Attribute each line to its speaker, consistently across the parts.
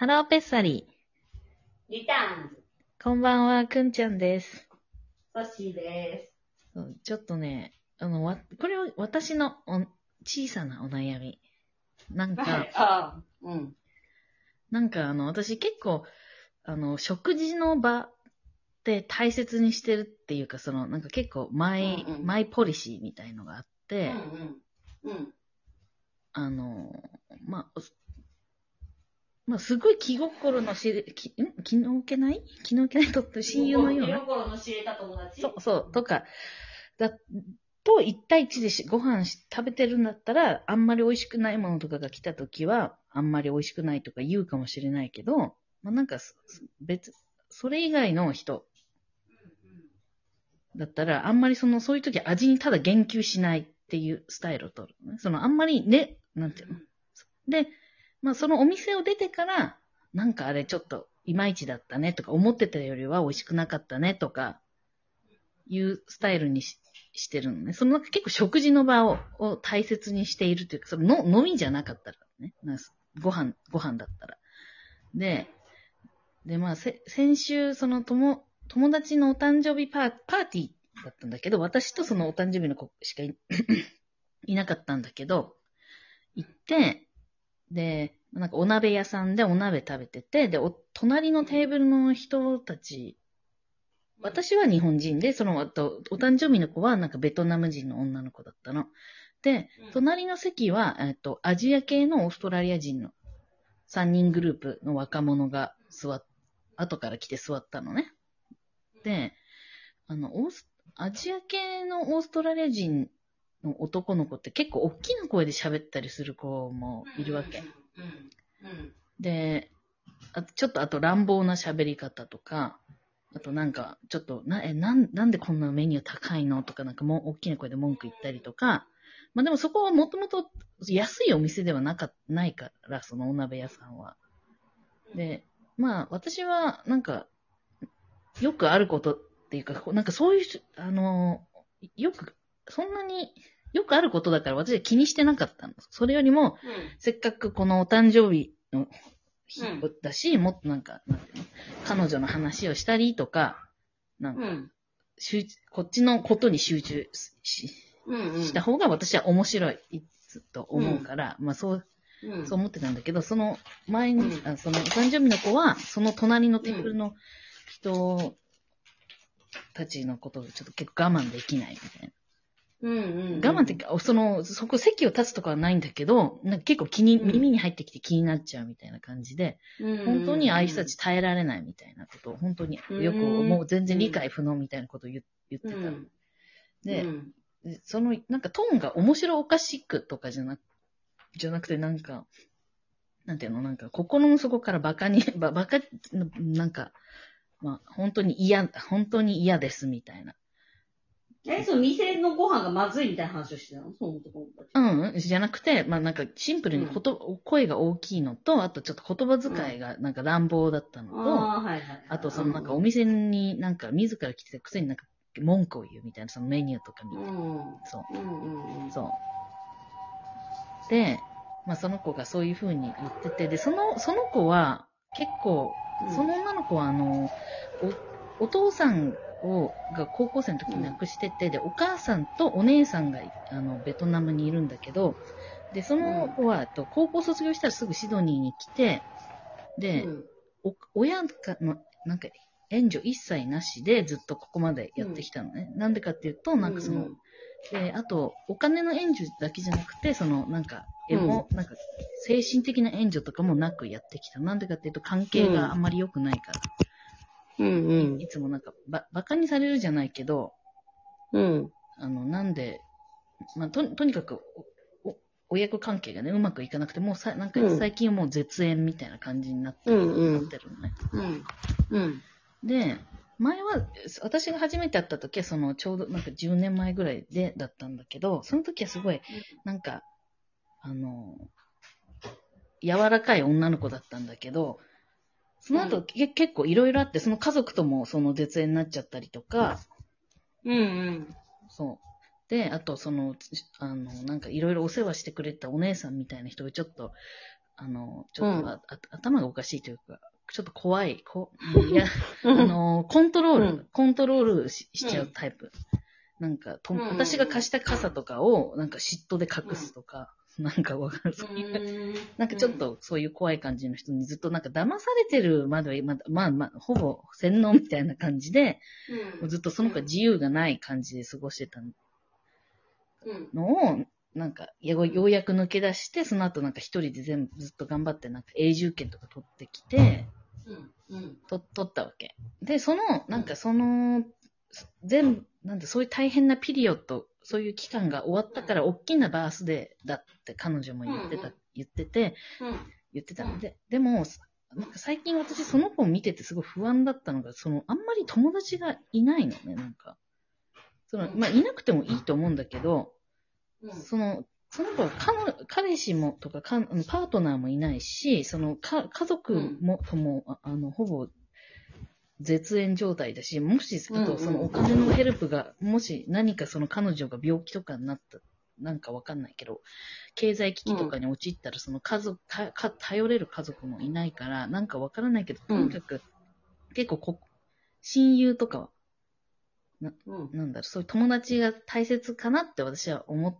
Speaker 1: ハローペッサリー。
Speaker 2: リターンズ、
Speaker 1: こんばんは、くんちゃんです。
Speaker 2: ソッシーで
Speaker 1: そうちょっとね、あの、わ、これは私のお小さなお悩み。なん
Speaker 2: す。
Speaker 1: か、
Speaker 2: はい。ああ、うん。
Speaker 1: なんかあの、私結構、あの、食事の場って大切にしてるっていうか、その、なんか結構マイ、
Speaker 2: うんうん
Speaker 1: マイポリシーみたいのがあって、
Speaker 2: うんうん。うん。
Speaker 1: あの、まあ、まあ、すごい気心の知れ、きん？気の置けない？気の置けない？とって親友のような？
Speaker 2: 心の知れた友達？
Speaker 1: そう、そう、とか、だ、と一対一でしご飯し食べてるんだったら、あんまり美味しくないものとかが来た時は、あんまり美味しくないとか言うかもしれないけど、まあ、なんかす、別、それ以外の人だったら、あんまりその、そういう時味にただ言及しないっていうスタイルを取るのね。その、あんまりね、なんていうの？で、まあ、そのお店を出てから、なんかあれちょっといまいちだったねとか、思ってたよりは美味しくなかったねとか、いうスタイルにししてるのね。その結構食事の場をを大切にしているというか、そのの飲みじゃなかったらね。なんかご飯、ご飯だったら。で、で、まあ、せ先週、その友、友達のお誕生日パーパーティーだったんだけど、私とそのお誕生日の子しかい いなかったんだけど、行って、で、なんかお鍋屋さんでお鍋食べてて、で、お、隣のテーブルの人たち、私は日本人で、その、あと、お誕生日の子はなんかベトナム人の女の子だったの。で、
Speaker 2: うん
Speaker 1: 隣の席は、えっと、アジア系のオーストラリア人の3人グループの若者が座っ、後から来て座ったのね。で、あの、オース、アジア系のオーストラリア人の男の子って結構大きな声で喋ったりする子もいるわけ。で、あとちょっとあと乱暴な喋り方とか、あとなんか、ちょっと、な、え、なん、なんでこんなメニュー高いのとかなんかもう大きな声で文句言ったりとか、まあでもそこはもともと安いお店ではなか、ないから、そのお鍋屋さんは。で、まあ私はなんか、よくあることっていうか、なんかそういうし、あの、よく、そんなによくあることだから私は気にしてなかったんです。それよりも、せっかくこのお誕生日の日
Speaker 2: うん
Speaker 1: だし、もっとなんか、なんていうの、彼女の話をしたりとか、なんか、
Speaker 2: うん。
Speaker 1: 集中こっちのことに集中し。した方が私は面白いと思うから、まあそう、
Speaker 2: うん。
Speaker 1: そう思ってたんだけど、その前に、
Speaker 2: うん
Speaker 1: あそのお誕生日の子は、その隣のテーブルの人たちのことをちょっと結構我慢できないみたいな。
Speaker 2: うん。うん。
Speaker 1: 我慢ってその、そこ席を立つとかはないんだけど、なんか結構気に、
Speaker 2: うん
Speaker 1: 耳に入ってきて気になっちゃうみたいな感じで、
Speaker 2: うん、
Speaker 1: 本当にああいう人たち耐えられないみたいなことを、本当によく、
Speaker 2: うん
Speaker 1: もう全然理解不能みたいなことを言言ってた。
Speaker 2: うん。
Speaker 1: で、その、なんかトーンが面白おかしくとかじゃなく、じゃなくてなんか、なんていうの、なんか心の底からバカに、ばバカ、なんか、まあ、本当に嫌、本当に嫌ですみたいな。
Speaker 2: え、その店のご飯がまずいみたいな話をしてたの？その男の子たち。
Speaker 1: うん、じゃなくて、まあなんかシンプルにこと、声が大きいのと、あとちょっと言葉遣いがなんか乱暴だったのと、
Speaker 2: ああ、はいはいはい。
Speaker 1: あとそのなんかお店になんか自ら来てたくせになんか文句を言うみたいな、そのメニューとか見て。
Speaker 2: うん。
Speaker 1: そう。
Speaker 2: うんうんうん。
Speaker 1: そう。で、まあその子がそういう風に言ってて、で、その、その子は結構、
Speaker 2: うん
Speaker 1: その女の子はあの、お、お父さんを、が高校生の時に亡くしてて、で、お母さんとお姉さんが、あの、ベトナムにいるんだけど、で、その子は、と高校卒業したらすぐシドニーに来て、で、親かの、なんか、援助一切なしでずっとここまでやってきたのね。なんでかっていうと、なんかその、
Speaker 2: うん
Speaker 1: で、あと、お金の援助だけじゃなくて、その、なんか、エモ、なんか、精神的な援助とかもなくやってきた。なんでかっていうと、関係があんまり良くないから。
Speaker 2: うんうん
Speaker 1: いつもなんか、ば、馬鹿にされるじゃないけど、
Speaker 2: うん。
Speaker 1: あの、なんで、まあ、と、とにかく、お、お親子関係がね、うまくいかなくて、もうさ、なんか
Speaker 2: うん
Speaker 1: 最近はもう絶縁みたいな感じになって,、
Speaker 2: うんうん
Speaker 1: なってるのね。
Speaker 2: うん。うん。
Speaker 1: で、前は、私が初めて会った時は、その、ちょうどなんか10年前ぐらいで、だったんだけど、その時はすごい、なんか、あの、柔らかい女の子だったんだけど、その後、
Speaker 2: うん。
Speaker 1: け結構いろいろあって、その家族ともその絶縁になっちゃったりとか、
Speaker 2: うんうん。
Speaker 1: そう。で、あとその、あの、なんかいろいろお世話してくれたお姉さんみたいな人がちょっと、あの、ちょっと、
Speaker 2: うん。
Speaker 1: ああ頭がおかしいというか、ちょっと怖い、こいや、あの、コントロール、
Speaker 2: うん。
Speaker 1: コントロールししちゃうタイプ。なんかと、
Speaker 2: うん。
Speaker 1: 私が貸した傘とかを、なんか嫉妬で隠すとか、なんかわかる。なんかちょっとそういう怖い感じの人にずっとなんか騙されてるまでは、まだまあまあ、ほぼ洗脳みたいな感じで、
Speaker 2: うん、
Speaker 1: ずっとその子は自由がない感じで過ごしてた
Speaker 2: うん。
Speaker 1: のを、なんか、よようやく抜け出して、その後なんか一人で全部ずっと頑張って、なんか永住権とか取ってきて、
Speaker 2: うん。うん。
Speaker 1: と取ったわけ。で、その、なんかその、全部、なんだ、そういう大変なピリオッド、そういう期間が終わったから、大きなバースデーだって彼女も言ってた、
Speaker 2: うん
Speaker 1: 言ってて、
Speaker 2: うん。
Speaker 1: 言ってたので、でも、なんか最近私その子を見ててすごい不安だったのが、その、あんまり友達がいないのね、なんか。その、まあ、いなくてもいいと思うんだけど、
Speaker 2: うん。
Speaker 1: その、その子は彼彼氏もとかかんパートナーもいないし、そのか家族も、とも、ああの、ほぼ絶縁状態だし、もし、あとそのお金のヘルプが、もし何かその彼女が病気とかになった、なんかわかんないけど、経済危機とかに陥ったら、その家族、かか頼れる家族もいないから、なんかわからないけど、とにかく、結構こ、親友とかは、
Speaker 2: うん。
Speaker 1: なんだろう、そういう友達が大切かなって私は思っ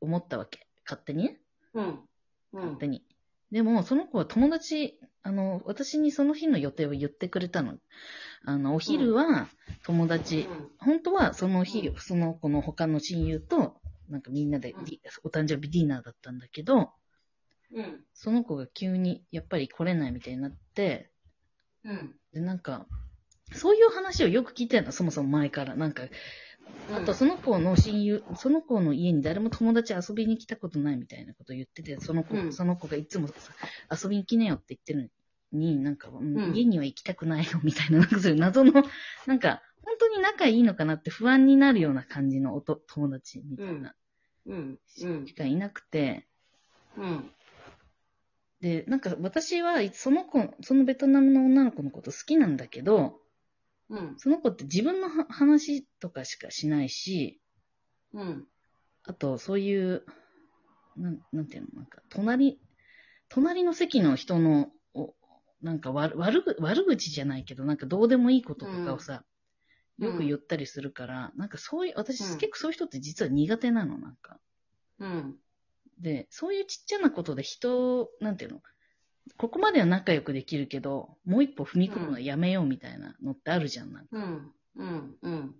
Speaker 1: 思ったわけ。勝手にね。
Speaker 2: うん。うん
Speaker 1: 勝手に。でも、その子は友達、あの、私にその日の予定を言ってくれたの。あの、お昼は友達、本当はその日、
Speaker 2: うん
Speaker 1: その子の他の親友と、なんかみんなでディお誕生日ディナーだったんだけど、
Speaker 2: うん。
Speaker 1: その子が急にやっぱり来れないみたいになって、
Speaker 2: うん。
Speaker 1: で、なんか、そういう話をよく聞いてるの、そもそも前から。なんか、あとその子の親友、その子の家に誰も友達遊びに来たことないみたいなことを言ってて、その子、
Speaker 2: うん
Speaker 1: その子がいつもさ遊びに来なよって言ってるのに、なんか、家には行きたくないよみたいな、なんかそういう謎の、なんか、本当に仲いいのかなって不安になるような感じのおと友達みたいな、
Speaker 2: うん。うん。
Speaker 1: しかいなくて、
Speaker 2: うん。
Speaker 1: で、なんか私はその子、そのベトナムの女の子のこと好きなんだけど、
Speaker 2: うん。
Speaker 1: その子って自分のは話とかしかしないし、
Speaker 2: うん。
Speaker 1: あと、そういう、なん、なんていうの、なんか、隣、隣の席の人の、おなんか悪、悪口じゃないけど、なんかどうでもいいこととかをさ、
Speaker 2: うん
Speaker 1: よく言ったりするから、なんかそういう、私、
Speaker 2: うん
Speaker 1: 結構そういう人って実は苦手なの、なんか。
Speaker 2: うん。
Speaker 1: で、そういうちっちゃなことで人を、なんていうの、ここまでは仲良くできるけど、もう一歩踏み込むのはやめようみたいなのってあるじゃん、なんか。
Speaker 2: うん。うん。うん。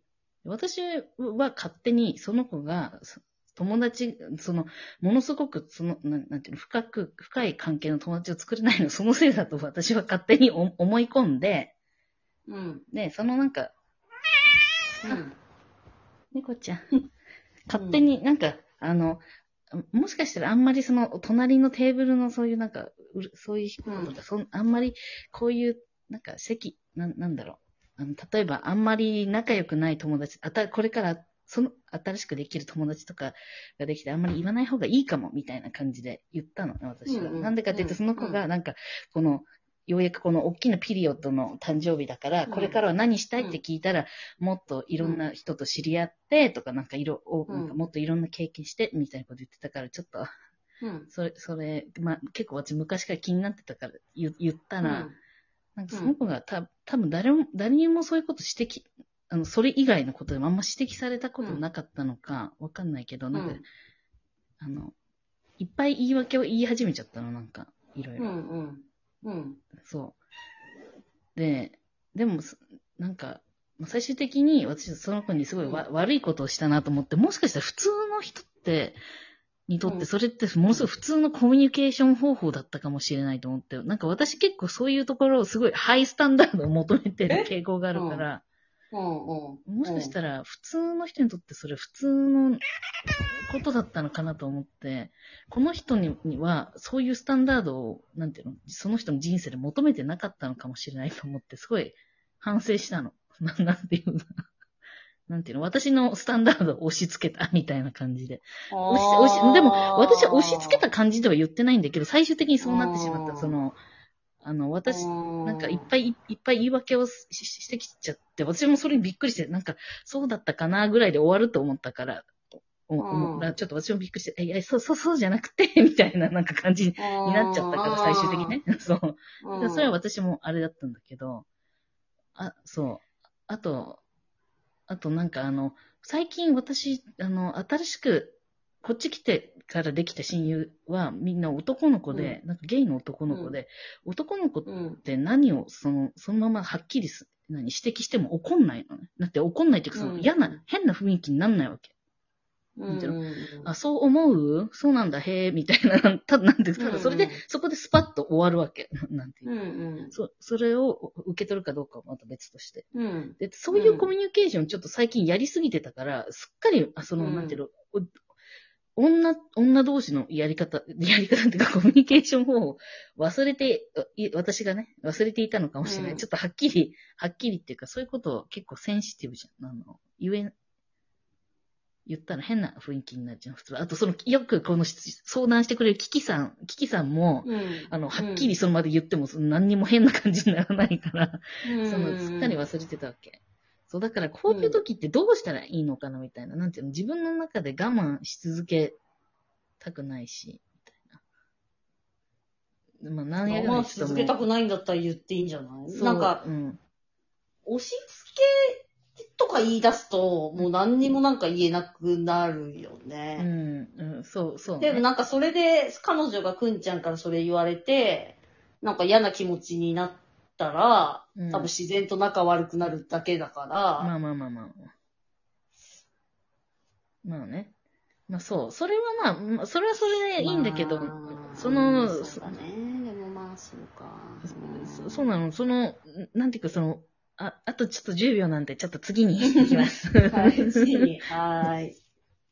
Speaker 1: 私は勝手にその子が、そ友達、その、ものすごく、その、なんなんていうの、深く、深い関係の友達を作れないの、そのせいだと私は勝手にお思い込んで、
Speaker 2: うん。
Speaker 1: で、そのなんか、
Speaker 2: うん。
Speaker 1: 猫ちゃん、勝手になんか、あの、もしかしたらあんまりその、隣のテーブルのそういうなんか、そういう人とか、
Speaker 2: うん
Speaker 1: そんあんまりこういう、なんか席、なんなんだろう。あの例えば、あんまり仲良くない友達、あた、これから、その、新しくできる友達とかができて、あんまり言わない方がいいかも、みたいな感じで言ったのね、私は。
Speaker 2: うんうん
Speaker 1: なんでかっていうと、
Speaker 2: うん
Speaker 1: その子が、なんか、この、ようやくこの大きなピリオドの誕生日だから、
Speaker 2: うん
Speaker 1: これからは何したいって聞いたら、もっといろんな人と知り合って、とか、なんかいろ、なんかもっといろんな経験して、みたいなこと言ってたから、ちょっと、
Speaker 2: うん。
Speaker 1: それ、それ、まあ、結構私昔から気になってたから言言ったら、なんかその子がた多分誰も、誰にもそういうこと指摘、あの、それ以外のことでもあんま指摘されたことなかったのか、わかんないけど、なんか、
Speaker 2: うん
Speaker 1: あの、いっぱい言い訳を言い始めちゃったの、なんか、いろいろ。
Speaker 2: うん。うん。うん。
Speaker 1: そう。で、でも、すなんか、まあ最終的に私その子にすごいわ、悪いことをしたなと思って、もしかしたら普通の人って、にとっ
Speaker 2: うん
Speaker 1: てそれってものすごい普通のコミュニケーション方法だったかもしれないと思って、なんか私結構そういうところをすごいハイスタンダードを求めてる傾向があるから、
Speaker 2: うん。うん。
Speaker 1: もしかしたら普通の人にとってそれ普通のことだったのかなと思って、この人ににはそういうスタンダードを、なんていうの、その人の人生で求めてなかったのかもしれないと思って、すごい反省したの。ななんていうの。なんていうの私のスタンダードを押し付けたみたいな感じで。押し押しでも、私は押し付けた感じでは言ってないんだけど、最終的にそうなってしまった。その、あの、私、
Speaker 2: な
Speaker 1: なんかいっぱいいっぱい言い訳をしてきちゃって、私もそれにびっくりして、なんかそうだったかなぐらいで終わると思ったから、お
Speaker 2: うん
Speaker 1: おちょっと私もびっくりして、いや、そうそうそうじゃなくて、みたいななんか感じに
Speaker 2: に
Speaker 1: なっちゃったから、最終的にね。そう。
Speaker 2: うん。
Speaker 1: それは私もあれだったんだけど、あ、そう。あと、あとなんかあの、最近私、あの、新しく、こっち来てからできた親友はみんな男の子で、なんかゲイの男の子で、男の子っ
Speaker 2: うん。
Speaker 1: て何をその、そのままはっきりす、何、指摘しても怒んないのね。だって怒んないっていうか、その
Speaker 2: うん
Speaker 1: 嫌な、変な雰囲気になんないわけ。
Speaker 2: うん。うん
Speaker 1: あ、そう思う？そうなんだ、へえ、みたいな、ただ、なんて、ただそれで、
Speaker 2: うん
Speaker 1: そこでスパッと終わるわけ。なんていう
Speaker 2: うんうん。
Speaker 1: そ、それを受け取るかどうかはまた別として。
Speaker 2: うん。
Speaker 1: で、そういうコミュニケーションちょっと最近やりすぎてたから、すっかり、あその、
Speaker 2: うん
Speaker 1: なんていうの、お女、女同士のやり方、やり方っていうかコミュニケーション方法を忘れて、い私がね、忘れていたのかもしれない。
Speaker 2: うん
Speaker 1: ちょっとはっきり、はっきりっていうか、そういうことを結構センシティブじゃん。あの、言え、言ったら変な雰囲気になるじゃん、普通は。あと、その、よくこの質相談してくれるキキさん、キキさんも、
Speaker 2: うん。
Speaker 1: あの、はっきりその場で言っても、その何にも変な感じにならないから、
Speaker 2: うん、
Speaker 1: その、すっかり忘れてたわけ。そう、だからこういう時ってどうしたらいいのかなみたいな、なんていうの、自分の中で我慢し続けたくないし、みたいな。まあ、なんやかん
Speaker 2: まあ、
Speaker 1: やちょっともう
Speaker 2: 続けたくないんだったら言っていいんじゃない？なんか、
Speaker 1: うん。
Speaker 2: 押し付けとか言い出すと、もう何にもなんか言えなくなるよ
Speaker 1: う
Speaker 2: ね。
Speaker 1: ん、うん、そう、そう、ね。
Speaker 2: でもなんかそれで、彼女がくんちゃんからそれ言われて、なんか嫌な気持ちになったら、
Speaker 1: うん
Speaker 2: 多分自然と仲悪くなるだけだから、
Speaker 1: まあまあまあまあ。まあね。まあそう。それはまあまあ、それはそれでいいんだけど、
Speaker 2: まあ
Speaker 1: その、
Speaker 2: うんそうだね。でもまあ、そうか。
Speaker 1: そそうなの、その、なんていうかその、あ、あとちょっと10秒なんで、ちょっと次に行きます。
Speaker 2: はい、次に。はーい。